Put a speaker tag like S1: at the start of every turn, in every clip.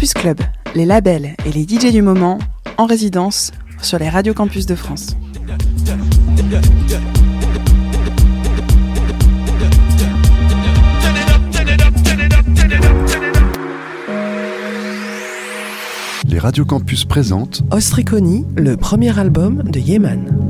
S1: Campus Club, les labels et les DJ du moment en résidence sur les radios campus de France.
S2: Les radios campus présentent
S3: Ostriconi, le premier album de Yeman.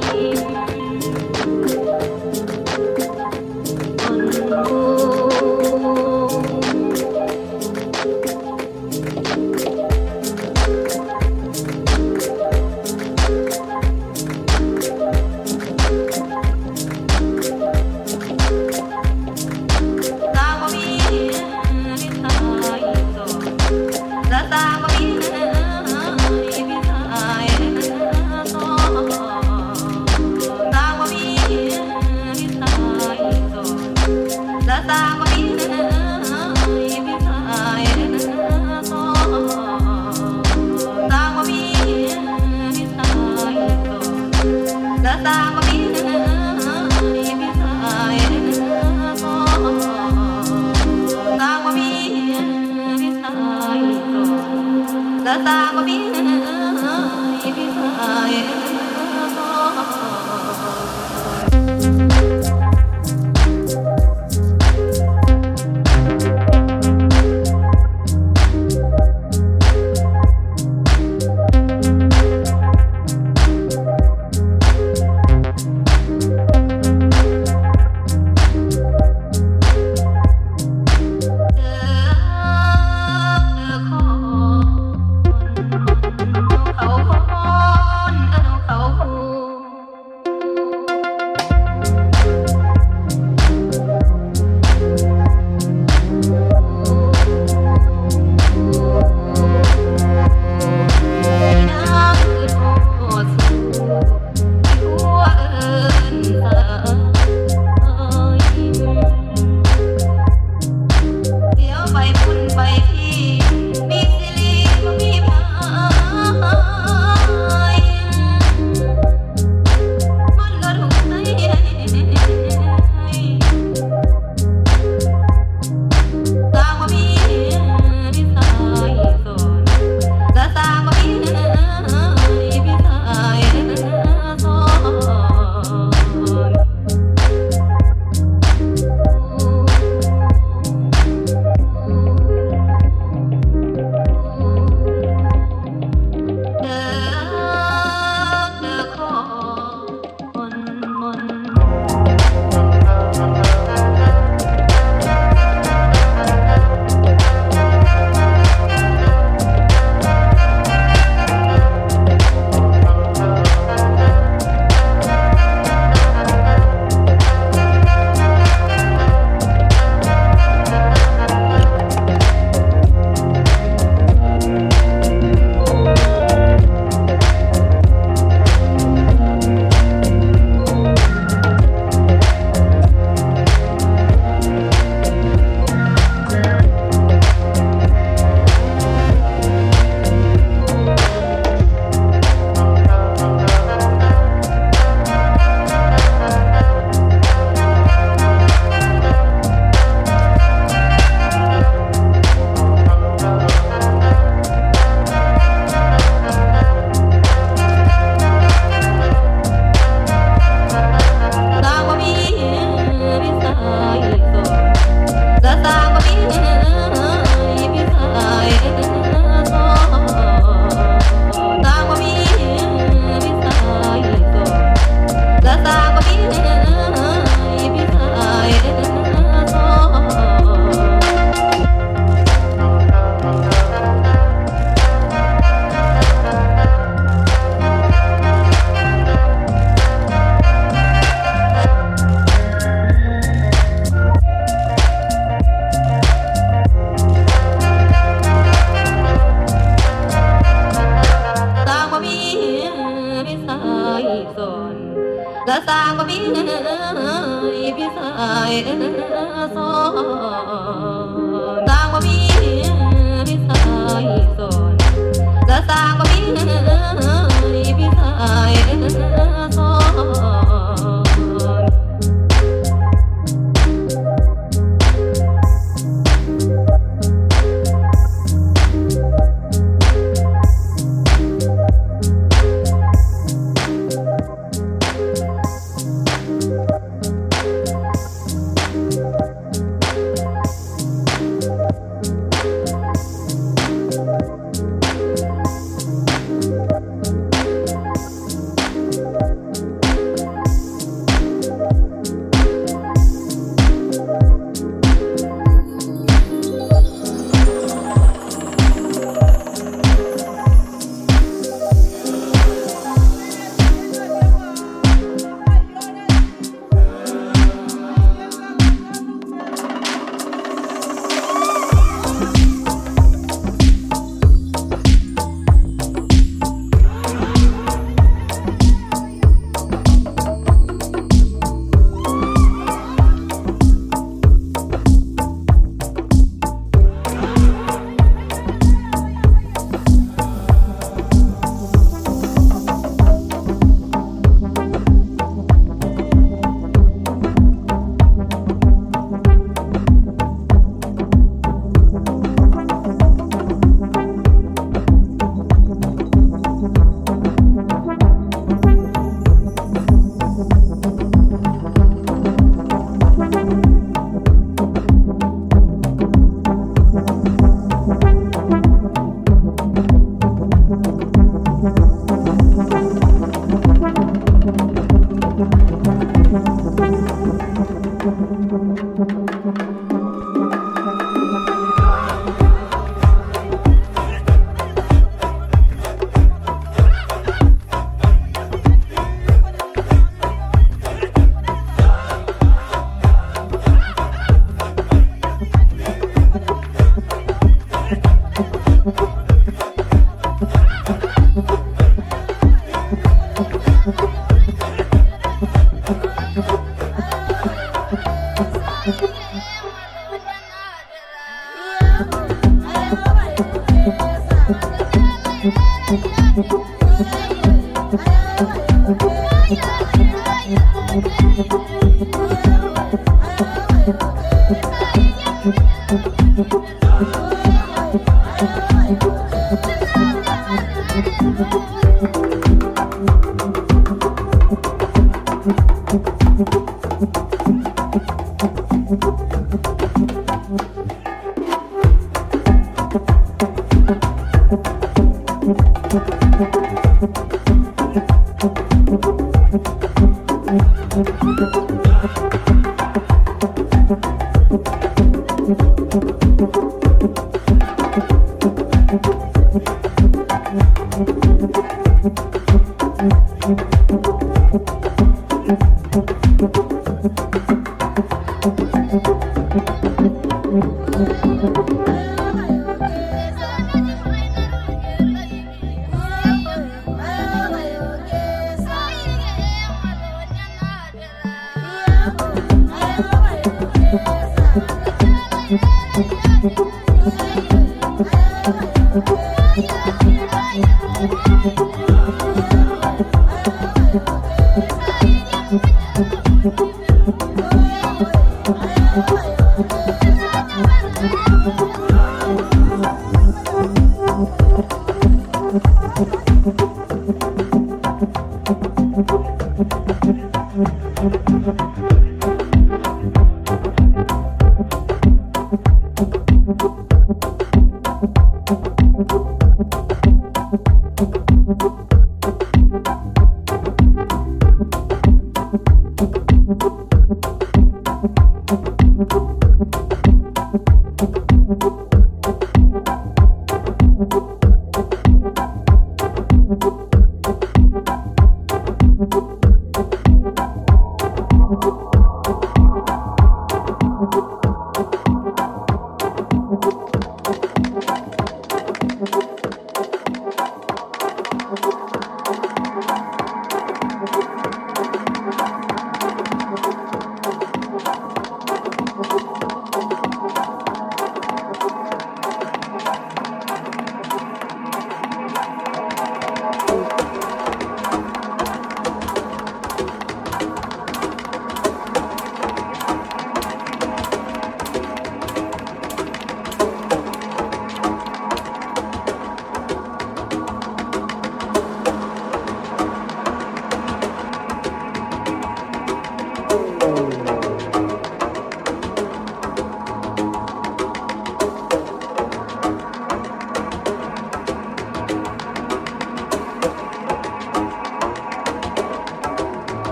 S4: 爸爸我比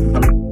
S1: Peace.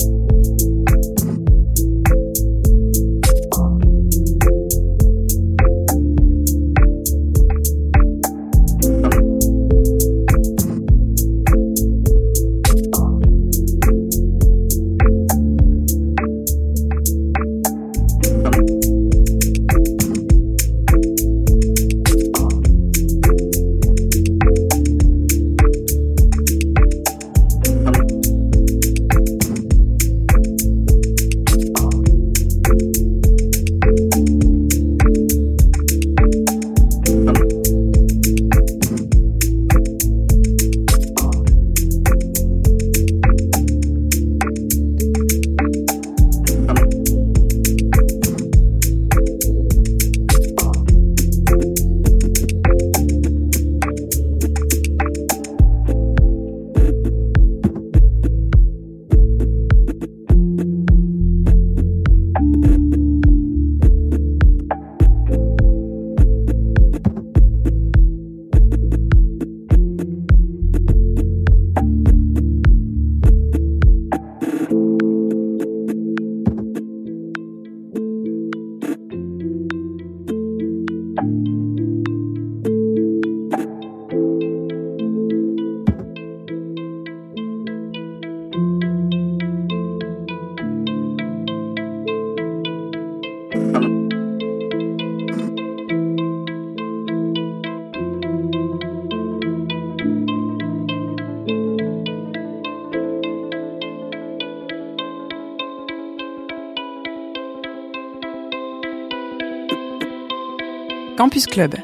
S1: Campus Club.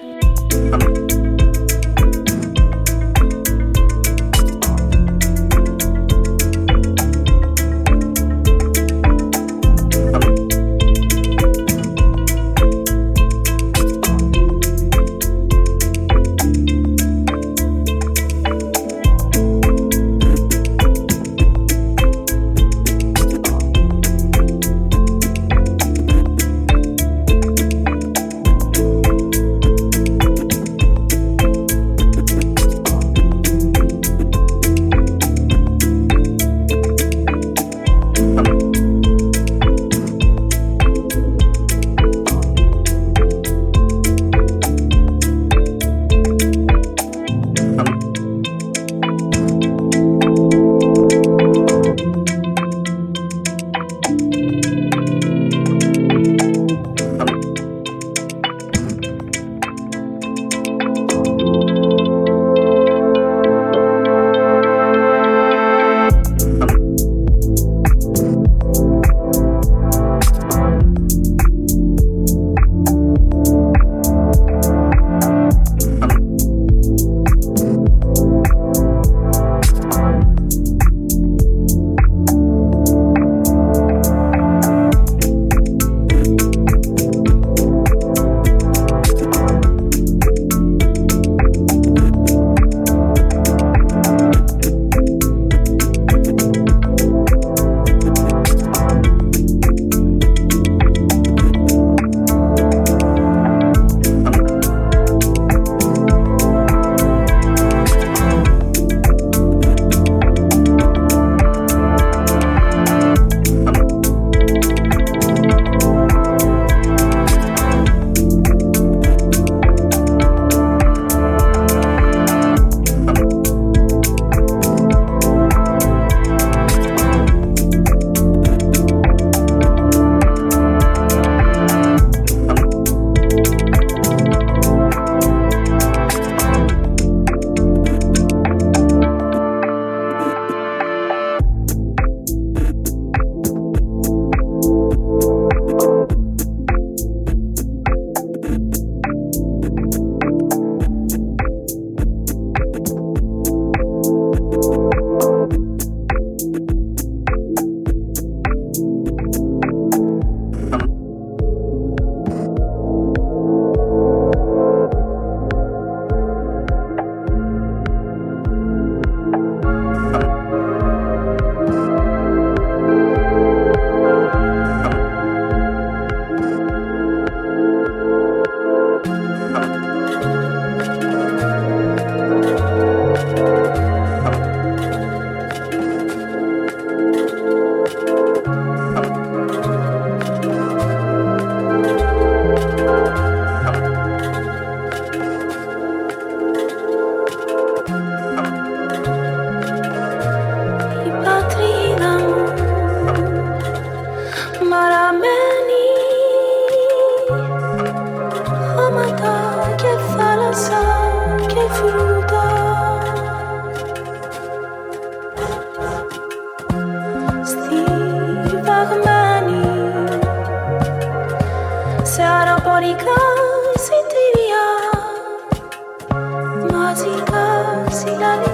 S1: Monica Sitiria Mazika Silani